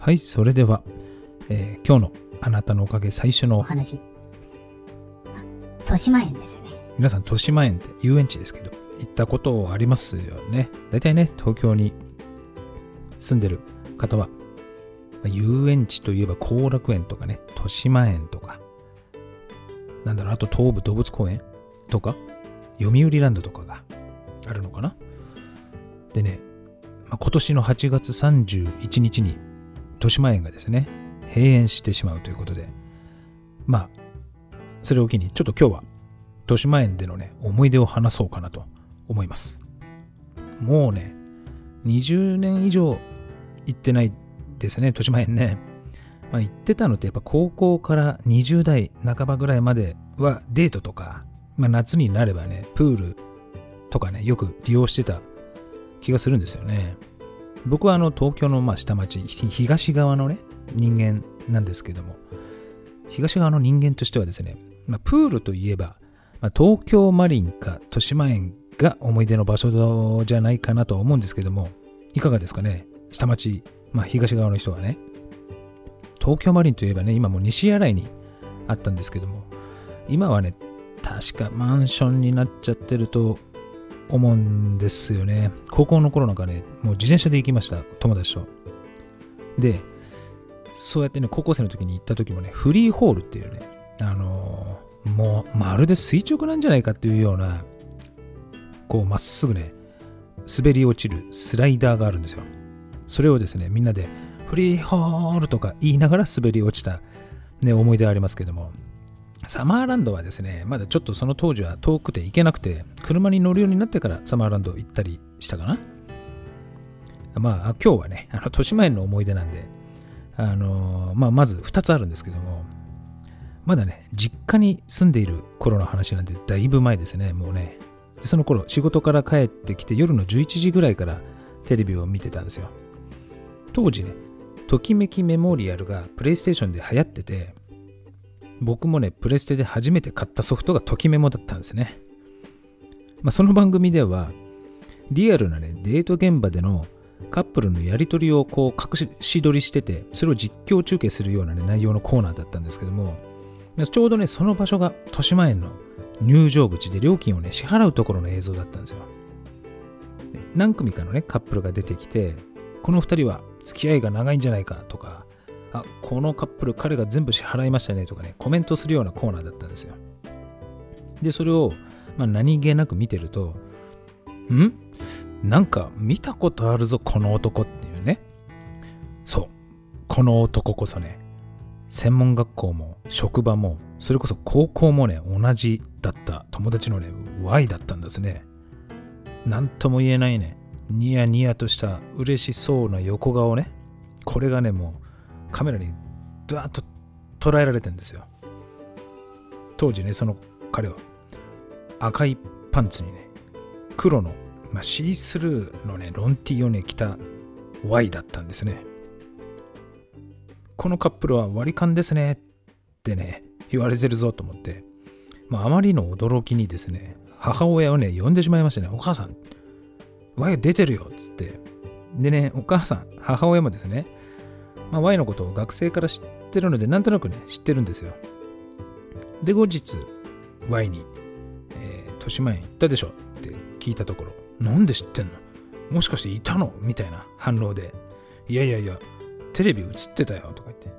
はい、それでは、えー今日のあなたのおかげ最初おの話。あ豊島園ですよね。皆さん豊島園って遊園地ですけど行ったことありますよね大体ね東京に住んでる方はまあ遊園地といえば後楽園とかね豊島園とかなんだろうあと東武動物公園とか読売ランドとかがあるのかなでね、まあ、今年の8月31日に豊島園がですね閉園してしまうということでまあそれを機にちょっと今日は豊島園でのね、思い出を話そうかなと思います。もうね、20年以上行ってないですね、豊島園ね。まあ、行ってたのってやっぱ高校から20代半ばぐらいまではデートとか、まあ、夏になればね、プールとかね、よく利用してた気がするんですよね。僕はあの東京のま下町、東側のね、人間なんですけども、東側の人間としてはですね、まあ、プールといえば、まあ、東京マリンか豊島園が思い出の場所じゃないかなとは思うんですけども、いかがですかね下町、まあ、東側の人はね。東京マリンといえばね、今もう西新井にあったんですけども、今はね、確かマンションになっちゃってると思うんですよね。高校の頃なんかね、もう自転車で行きました、友達と。で、そうやってね、高校生の時に行った時もね、フリーホールっていうね、あのーもうまるで垂直なんじゃないかっていうような、こうまっすぐね、滑り落ちるスライダーがあるんですよ。それをですね、みんなでフリーホールとか言いながら滑り落ちた、ね、思い出ありますけども、サマーランドはですね、まだちょっとその当時は遠くて行けなくて、車に乗るようになってからサマーランド行ったりしたかな。まあ、今日はね、あの、豊島園の思い出なんで、あのまあ、まず2つあるんですけども、まだね、実家に住んでいる頃の話なんで、だいぶ前ですね、もうね。でその頃、仕事から帰ってきて、夜の11時ぐらいからテレビを見てたんですよ。当時ね、ときめきメモリアルがプレイステーションで流行ってて、僕もね、プレステで初めて買ったソフトがときメモだったんですね。まあ、その番組では、リアルなね、デート現場でのカップルのやりとりをこう隠し撮りしてて、それを実況中継するような、ね、内容のコーナーだったんですけども、ちょうどね、その場所が豊島園の入場口で料金をね、支払うところの映像だったんですよ。何組かのね、カップルが出てきて、この2人は付き合いが長いんじゃないかとか、あ、このカップル彼が全部支払いましたねとかね、コメントするようなコーナーだったんですよ。で、それを、まあ、何気なく見てると、ん？なんか見たことあるぞ、この男っていうね。そう。この男こそね、専門学校も職場もそれこそ高校もね同じだった友達のね Y だったんですね何とも言えないねニヤニヤとした嬉しそうな横顔ねこれがねもうカメラにドワーッと捉えられてんですよ当時ねその彼は赤いパンツにね黒の、まあ、シースルーのねロンティーをね着た Y だったんですねこのカップルは割り勘ですねってね、言われてるぞと思って、まあ、あまりの驚きにですね、母親をね、呼んでしまいましたね。お母さん、Y 出てるよっつって。でね、お母さん、母親もですね、まあ、Y のことを学生から知ってるので、なんとなくね、知ってるんですよ。で、後日、Y に、えー、豊島園行ったでしょって聞いたところ、なんで知ってんの？もしかしていたの？みたいな反応で、いやいやいや、テレビ映ってたよとか言って、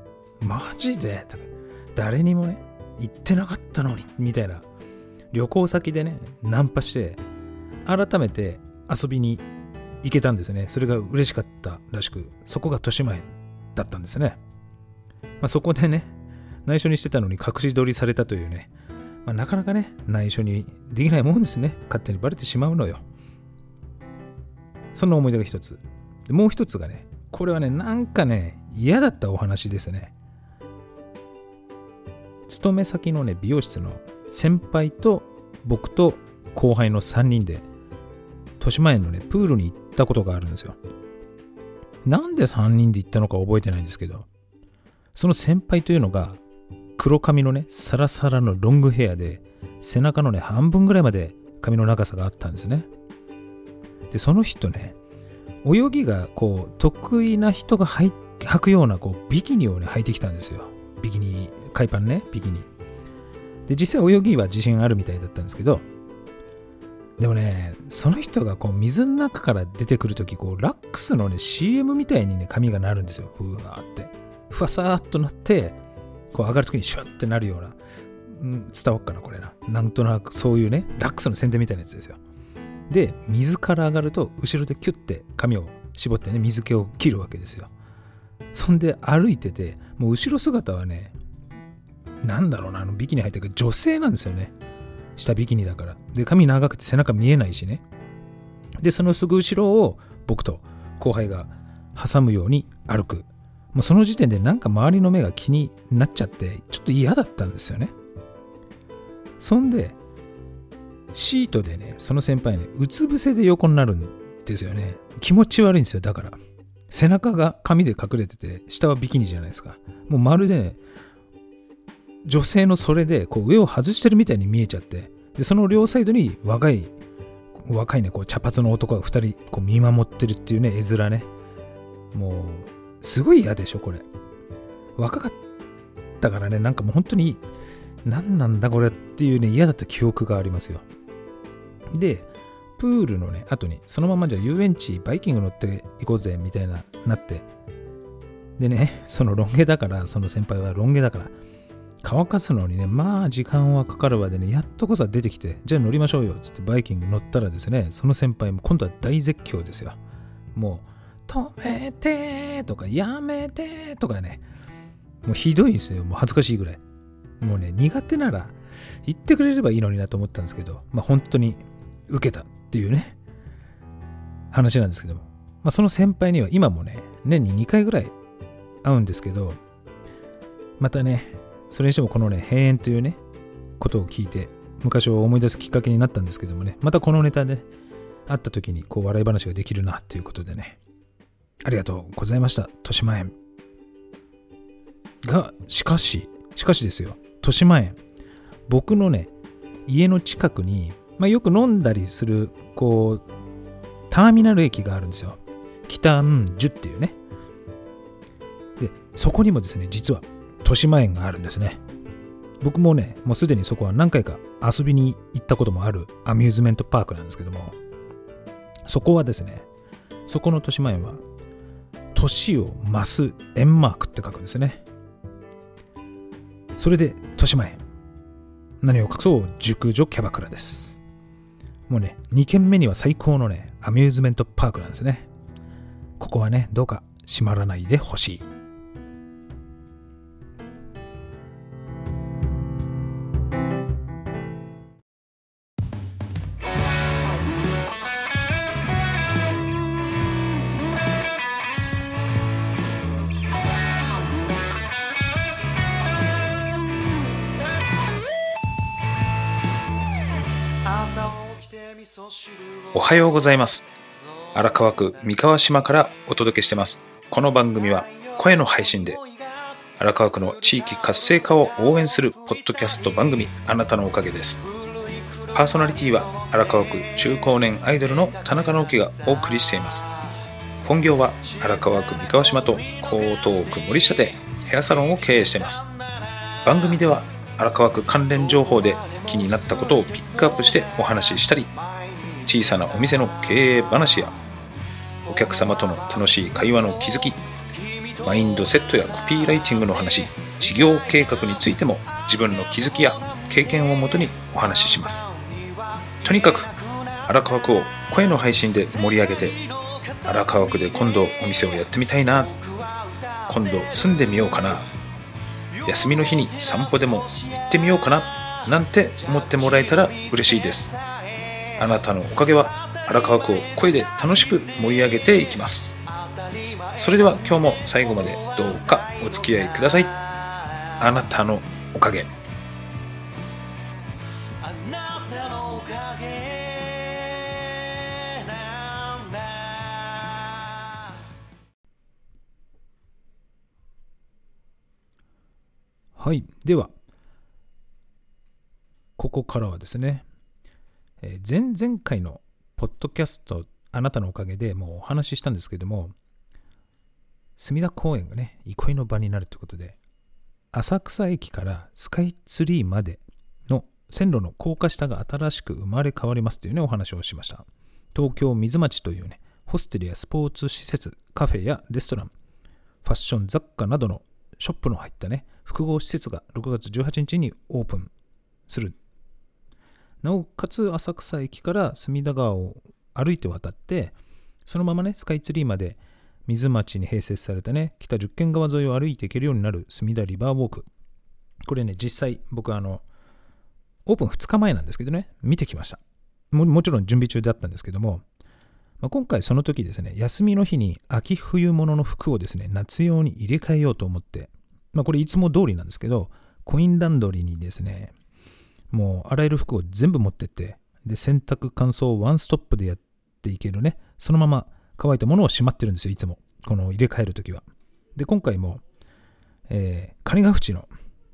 マジで？とか。誰にもね、言ってなかったのにみたいな。旅行先でね、ナンパして、改めて遊びに行けたんですね。それが嬉しかったらしく、そこが豊島園だったんですね。まあ、そこでね、内緒にしてたのに隠し撮りされたというね、まあ、なかなかね、内緒にできないもんですね。勝手にバレてしまうのよ。そんな思い出が一つ。でもう一つがね、これはね、なんかね、嫌だったお話ですね。勤め先のね、美容室の先輩と僕と後輩の3人で、豊島園のね、プールに行ったことがあるんですよ。なんで3人で行ったのか覚えてないんですけど、その先輩というのが、黒髪のね、サラサラのロングヘアで、背中のね、半分ぐらいまで髪の長さがあったんですね。で、その人ね、泳ぎがこう、得意な人が入っ履くようなこうビキニをね履いてきたんですよビキニ海パンねビキニで実際泳ぎは自信あるみたいだったんですけどでもねその人がこう水の中から出てくるときこうラックスのね CM みたいにね髪がなるんですよ。ふわーって。ふわさーっとなってこう上がるときにシュッてなるような、うん、伝わっかなこれな。なんとなくそういうねラックスの宣伝みたいなやつですよ。で水から上がると後ろでキュッて髪を絞ってね水気を切るわけですよ。そんで歩いててもう後ろ姿はねなんだろうなあのビキニ入ってるか女性なんですよね。下ビキニだから。で髪長くて背中見えないしね。でそのすぐ後ろを僕と後輩が挟むように歩く。もうその時点でなんか周りの目が気になっちゃってちょっと嫌だったんですよね。そんでシートでねその先輩ねうつ伏せで横になるんですよね。気持ち悪いんですよだから。背中が髪で隠れてて下はビキニじゃないですか。もうまるでね女性のそれでこう上を外してるみたいに見えちゃってでその両サイドに若い若いねこう茶髪の男が2人こう見守ってるっていうね絵面ね。もうすごい嫌でしょこれ。若かったからねなんかもう本当に何なんだこれっていうね嫌だった記憶がありますよ。でプールのね後にそのままじゃ遊園地バイキング乗って行こうぜみたいななって。でねそのロン毛だからその先輩はロン毛だから乾かすのにね、まあ時間はかかるわでね、やっとこそ出てきて、じゃあ乗りましょうよっつってバイキング乗ったらですね、その先輩も今度は大絶叫ですよ。もう、止めてとか、やめてとかね、もうひどいんですよ。もう恥ずかしいぐらい。もうね、苦手なら言ってくれればいいのになと思ったんですけど、まあ本当に受けたっていうね、話なんですけども、まあその先輩には今もね、年に2回ぐらい会うんですけど、またね、それにしてもこのね、閉園というね、ことを聞いて、昔を思い出すきっかけになったんですけどもね、またこのネタで、会った時にこう笑い話ができるなということでね、ありがとうございました、豊島園。が、しかし、しかしですよ、豊島園。僕のね、家の近くに、まあ、よく飲んだりする、こう、ターミナル駅があるんですよ。北んじゅっていうね。で、そこにもですね、実は豊島園があるんですね。僕もね、もうすでにそこは何回か遊びに行ったこともあるアミューズメントパークなんですけども、そこはですね、そこの豊島園は、年を増す円マークって書くんですね。それで、豊島園。何を隠そう、熟女キャバクラです。もうね、2軒目には最高のね、アミューズメントパークなんですね。ここはね、どうか閉まらないでほしい。はようございます。荒川区三河島からお届けしてます。この番組は声の配信で荒川区の地域活性化を応援するポッドキャスト番組あなたのおかげです。パーソナリティは荒川区中高年アイドルの田中直樹がお送りしています。本業は荒川区三河島と江東区森下でヘアサロンを経営しています。番組では荒川区関連情報で気になったことをピックアップしてお話ししたり小さなお店の経営話やお客様との楽しい会話の気づきマインドセットやコピーライティングの話事業計画についても自分の気づきや経験をもとにお話しします。とにかく荒川区を声の配信で盛り上げて荒川区で今度お店をやってみたいな今度住んでみようかな休みの日に散歩でも行ってみようかななんて思ってもらえたら嬉しいです。あなたのおかげは荒川区を声で楽しく盛り上げていきます。それでは今日も最後までどうかお付き合いください。あなたのおかげあなたのおかげ。はい。では、ここからはですね、前々回のポッドキャスト、あなたのおかげでもうお話ししたんですけども、隅田公園がね、憩いの場になるということで、浅草駅からスカイツリーまでの線路の高架下が新しく生まれ変わりますというね、お話をしました。東京水町というね、ホステルやスポーツ施設、カフェやレストラン、ファッション雑貨などのショップの入ったね、複合施設が6月18日にオープンする。なおかつ浅草駅から隅田川を歩いて渡って、そのままね、スカイツリーまで水町に併設されたね、北十軒川沿いを歩いていけるようになる隅田リバーウォーク。これね、実際僕あの、オープン2日前なんですけどね、見てきました。もちろん準備中だったんですけども、まあ、今回その時ですね、休みの日に秋冬物の服をですね、夏用に入れ替えようと思って、まあこれいつも通りなんですけど、コインランドリーにですね、もう洗える服を全部持ってって、で、洗濯乾燥をワンストップでやっていけるね、そのまま乾いたものをしまってるんですよ、いつも。この入れ替えるときは。で、今回も、えー、金ヶ淵の、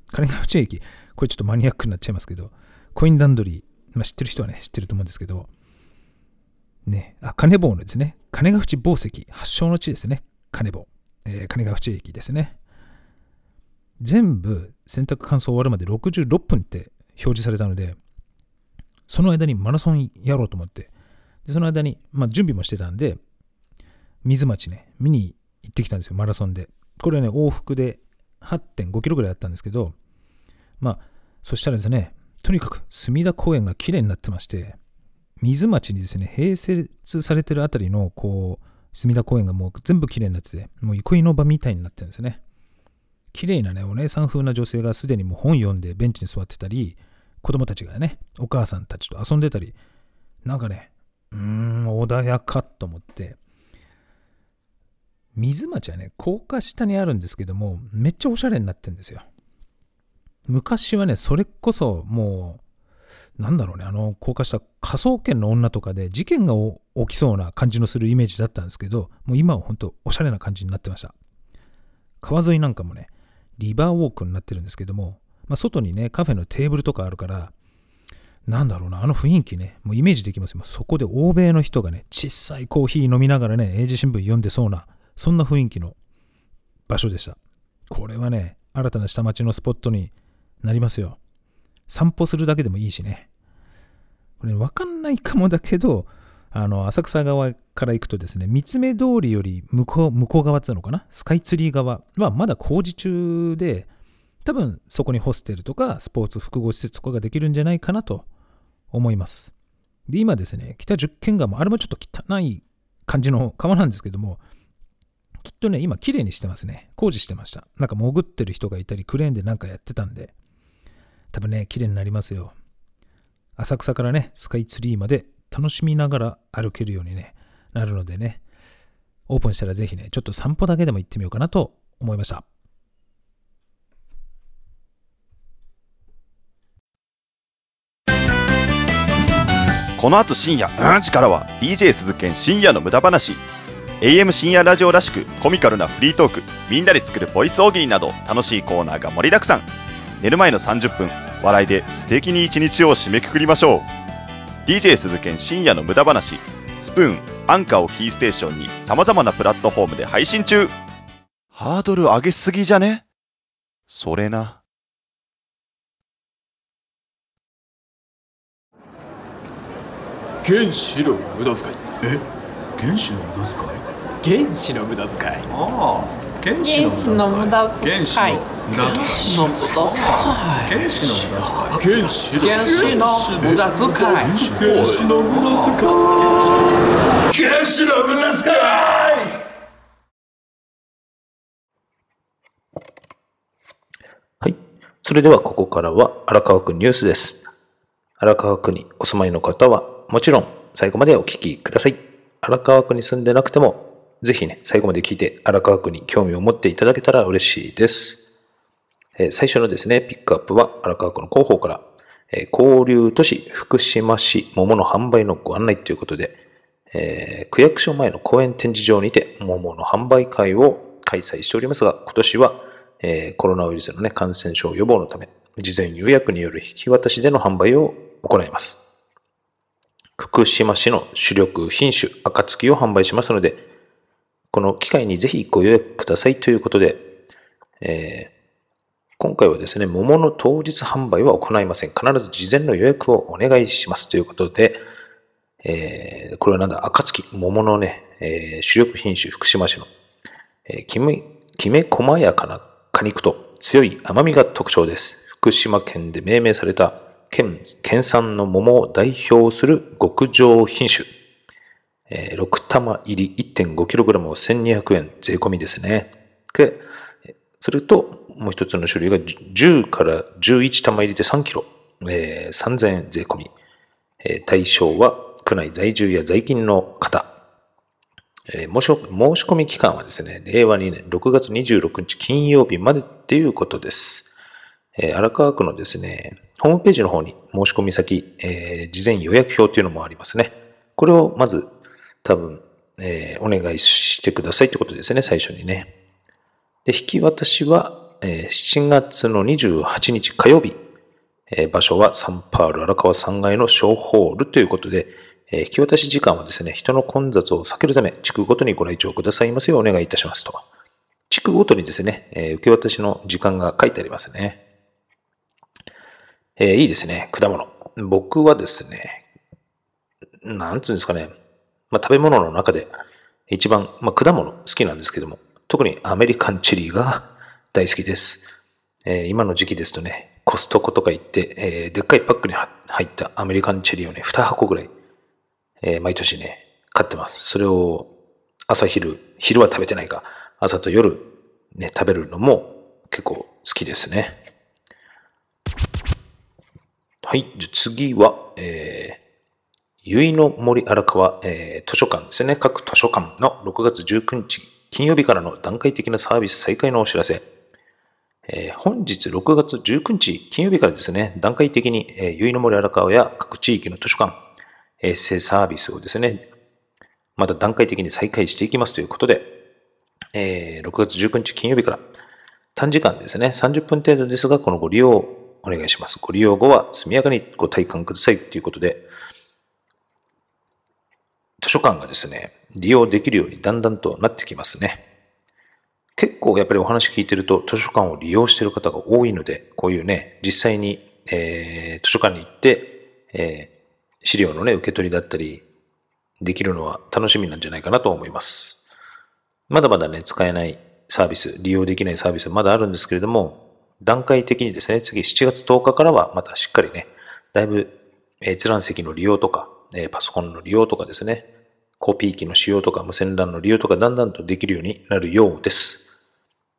金ヶ淵駅、これちょっとマニアックになっちゃいますけど、コインランドリー、まあ、知ってる人はね、知ってると思うんですけど、ね、あ、金棒のですね、金ヶ淵紡績発祥の地ですね、金棒。えー、金ヶ淵駅ですね。全部洗濯乾燥終わるまで66分って表示されたので、その間にマラソンやろうと思って、でその間に、まあ、準備もしてたんで、水町ね、見に行ってきたんですよ、マラソンで。これね、往復で8.5キロぐらいあったんですけど、まあ、そしたらですね、とにかく隅田公園が綺麗になってまして、水町にですね、併設されてるあたりの、こう、隅田公園がもう全部綺麗になってて、もう憩いの場みたいになってるんですね。綺麗なね、お姉さん風な女性がすでにもう本読んでベンチに座ってたり、子供たちがね、お母さんたちと遊んでたり、なんかね、うーん、穏やかと思って、水町はね、高架下にあるんですけども、めっちゃおしゃれになってるんですよ。昔はね、それこそもう、なんだろうね、あの、高架下、科捜研の女とかで事件が起きそうな感じのするイメージだったんですけど、もう今は本当おしゃれな感じになってました。川沿いなんかもね、リバーウォークになってるんですけども、まあ、外にね、カフェのテーブルとかあるから、なんだろうな、あの雰囲気ね、もうイメージできますよ。そこで欧米の人がね、小さいコーヒー飲みながらね、英字新聞読んでそうな、そんな雰囲気の場所でした。これはね、新たな下町のスポットになりますよ。散歩するだけでもいいしね。これ、わかんないかもだけど、あの、浅草側から行くとですね、三つ目通りより向こう、向こう側っていうのかな？スカイツリー側はまだ工事中で、多分そこにホステルとかスポーツ複合施設とかができるんじゃないかなと思います。で、今ですね、北十軒川も、あれもちょっと汚い感じの川なんですけども、きっとね、今綺麗にしてますね。工事してました。なんか潜ってる人がいたり、クレーンでなんかやってたんで、多分ね、綺麗になりますよ。浅草からね、スカイツリーまで楽しみながら歩けるようにね、なるのでね、オープンしたらぜひね、ちょっと散歩だけでも行ってみようかなと思いました。この後深夜3時からは DJ 鈴研深夜の無駄話。AM 深夜ラジオらしくコミカルなフリートークみんなで作るボイス大喜利など楽しいコーナーが盛りだくさん。寝る前の30分笑いで素敵に一日を締めくくりましょう。DJ 鈴研深夜の無駄話。スプーンアンカーをキーステーションに様々なプラットフォームで配信中。ハードル上げすぎじゃね？それな。原子の無駄遣い。え？原子の無駄遣い？原子の無駄遣い。ああ原子原子の無駄遣い。原子の無駄遣い。原子の無駄遣い。原子の無駄遣い原子の原子の無駄遣い。原子の無駄遣い。原子の無駄遣い。はい。それではここからは荒川区ニュースです。荒川区にお住まいの方はもちろん最後までお聞きください。荒川区に住んでなくてもぜひね、最後まで聞いて荒川区に興味を持っていただけたら嬉しいです。え最初のですね、ピックアップは荒川区の広報から、え交流都市福島市桃の販売のご案内ということで、えー区役所前の公園展示場にて桃の販売会を開催しておりますが、今年は、えーコロナウイルスの、ね、感染症予防のため、事前予約による引き渡しでの販売を行います。福島市の主力品種、暁を販売しますので、この機会にぜひご予約くださいということで、えー今回はですね、桃の当日販売は行いません。必ず事前の予約をお願いしますということで、えーこれはなんだ、暁、桃のね、えー主力品種、福島市の、えーきめ、きめ細やかな果肉と強い甘みが特徴です。福島県で命名された県、県産の桃を代表する極上品種。えー6玉入り 1.5kg を1200円税込みですね。で、それと、もう一つの種類が10から11玉入りで 3kg、えー3000円税込み。えー対象は区内在住や在勤の方。えー申し申し込み期間はですね、令和2年6月26日金曜日までっていうことです。え荒川区のですね、ホームページの方に申し込み先、えー事前予約表っていうのもありますね。これをまず多分、えーお願いしてくださいってことですね、最初にね。で、引き渡しは、えー7月の28日火曜日、え場所はサンパール荒川3階の小ホールということで、え引き渡し時間はですね、人の混雑を避けるため、地区ごとにご来庁くださいますようお願いいたしますと。地区ごとにですね、え受け渡しの時間が書いてありますね。えーいいですね、果物。僕はですね、なんつうんですかね、まあ、食べ物の中で一番、まあ、果物好きなんですけども、特にアメリカンチェリーが大好きです。えー今の時期ですとね、コストコとか行って、えーでっかいパックに入ったアメリカンチェリーをね、2箱ぐらい、えー毎年ね、買ってます。それを朝昼、昼は食べてないか、朝と夜ね、食べるのも結構好きですね。はい。じゃ次は、えー、ゆいの森荒川、えー図書館ですね。各図書館の6月19日金曜日からの段階的なサービス再開のお知らせ。えー本日6月19日金曜日からですね、段階的に、えー、ゆいの森荒川や各地域の図書館、衛生サービスをですね、また段階的に再開していきますということで、えー6月19日金曜日から短時間ですね、30分程度ですが、このご利用お願いします。ご利用後は速やかにご体感くださいということで、図書館がですね、利用できるようにだんだんとなってきますね。結構やっぱりお話聞いてると図書館を利用してる方が多いので、こういうね、実際に、えー図書館に行って、えー資料のね、受け取りだったり、できるのは楽しみなんじゃないかなと思います。まだまだね、使えないサービス、利用できないサービスまだあるんですけれども、段階的にですね、次7月10日からはまたしっかりね、だいぶ閲覧席の利用とか、パソコンの利用とかですね、コピー機の使用とか無線 LAN の利用とかだんだんとできるようになるようです。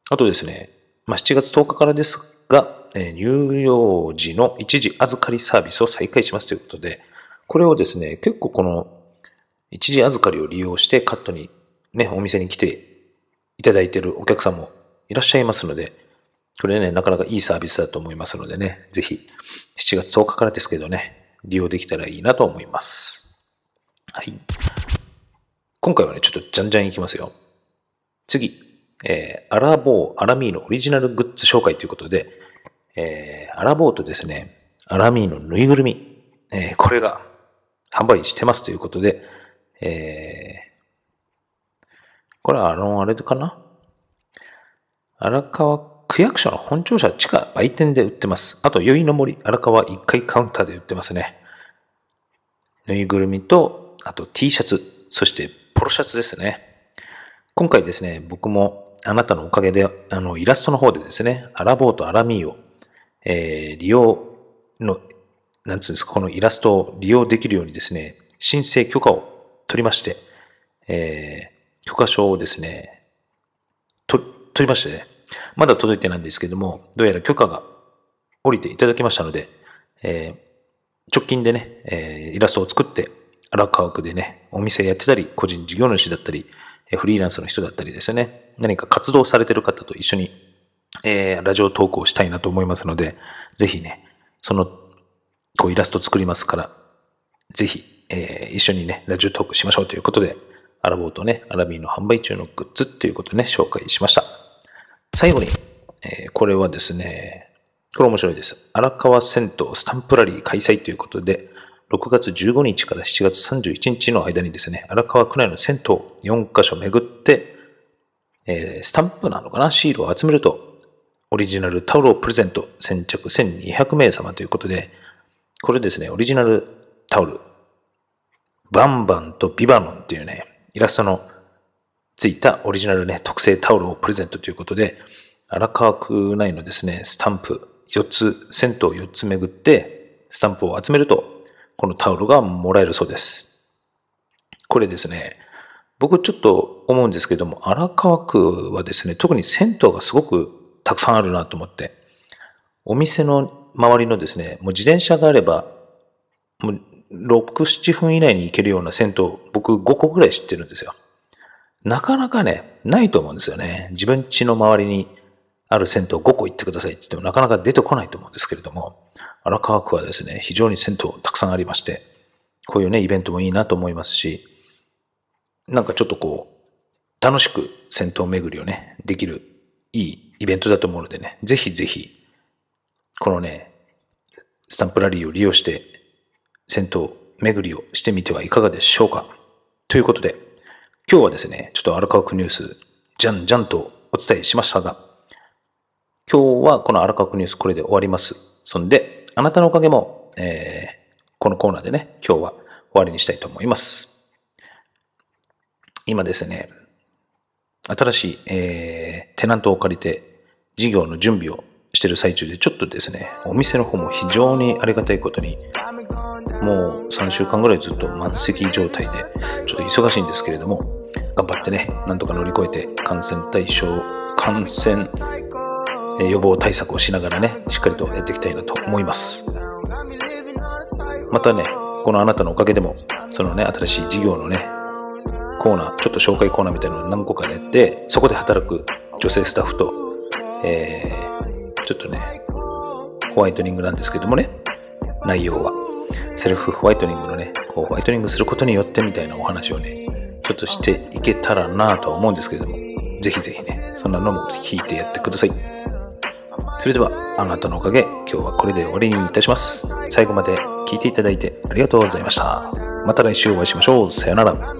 あとですね、まあ、7月10日からですが、えー入用時の一時預かりサービスを再開しますということで、これをですね、結構この一時預かりを利用してカットにね、お店に来ていただいているお客さんもいらっしゃいますので、これね、なかなかいいサービスだと思いますのでね、ぜひ7月10日からですけどね、利用できたらいいなと思います。はい。今回はね、ちょっとじゃんじゃんいきますよ。次、えー、アラボー、アラミーのオリジナルグッズ紹介ということで、えー、アラボーとですね、アラミーのぬいぐるみ、えー、これが販売してますということで、えー、これはあの、あれかな？荒川区役所の本庁舎地下売店で売ってます。あと、宵の森荒川1階カウンターで売ってますね。ぬいぐるみと、あと T シャツ、そしてポロシャツですね。今回ですね、僕もあなたのおかげで、あの、イラストの方でですね、アラボーとアラミーを、えー、利用の、なんつうんですか、このイラストを利用できるようにですね、申請許可を取りまして、えー、許可証をですね、と、取りましてね、まだ届いてないんですけども、どうやら許可が降りていただきましたので、えー直近でね、えーイラストを作って、荒川区でね、お店やってたり、個人事業主だったり、えフリーランスの人だったりですね、何か活動されてる方と一緒に、えーラジオ投稿したいなと思いますので、ぜひね、その、こうイラスト作りますから、ぜひ、えー一緒にね、ラジオトークしましょうということで、アラボーとね、アラビーの販売中のグッズっていうことね、紹介しました。最後に、えーこれはですね、これ面白いです。荒川銭湯スタンプラリー開催ということで、6月15日から7月31日の間にですね、荒川区内の銭湯4カ所巡って、えースタンプなのかなシールを集めると、オリジナルタオルをプレゼント、先着1200名様ということで、これですね、オリジナルタオル、バンバンとビバノンっていうね、イラストのついたオリジナルね、特製タオルをプレゼントということで、荒川区内のですね、スタンプ4つ、銭湯4つ巡って、スタンプを集めると、このタオルがもらえるそうです。これですね、僕ちょっと思うんですけども、荒川区はですね、特に銭湯がすごくたくさんあるなと思って、お店の周りのですね、もう自転車があれば、もう6、7分以内に行けるような銭湯、僕5個ぐらい知ってるんですよ。なかなかね、ないと思うんですよね。自分家の周りにある銭湯5個行ってくださいって言ってもなかなか出てこないと思うんですけれども、荒川区はですね、非常に銭湯たくさんありまして、こういうね、イベントもいいなと思いますし、なんかちょっとこう、楽しく銭湯巡りをね、できるいいイベントだと思うのでね、ぜひぜひ、このね、スタンプラリーを利用して、銭湯巡りをしてみてはいかがでしょうか。ということで、今日はですね、ちょっと荒川区ニュース、じゃんじゃんとお伝えしましたが、今日はこの荒川区ニュースこれで終わります。そんで、あなたのおかげも、えー、このコーナーでね、今日は終わりにしたいと思います。今ですね、新しい、えー、テナントを借りて事業の準備をしてる最中で、ちょっとですね、お店の方も非常にありがたいことに、もう3週間ぐらいずっと満席状態で、ちょっと忙しいんですけれども、頑張ってね、なんとか乗り越えて感染対象、感染予防対策をしながらね、しっかりとやっていきたいなと思います。またね、このあなたのおかげでも、そのね、新しい事業のね、コーナー、ちょっと紹介コーナーみたいなのを何個かやって、そこで働く女性スタッフと、えー、ちょっとね、ホワイトニングなんですけどもね、内容は。セルフホワイトニングのね、こうホワイトニングすることによってみたいなお話をね、ちょっとしていけたらなと思うんですけれども、ぜひぜひね、そんなのも聞いてやってください。それでは、あなたのおかげ、今日はこれで終わりにいたします。最後まで聞いていただいてありがとうございました。また来週お会いしましょう。さよなら。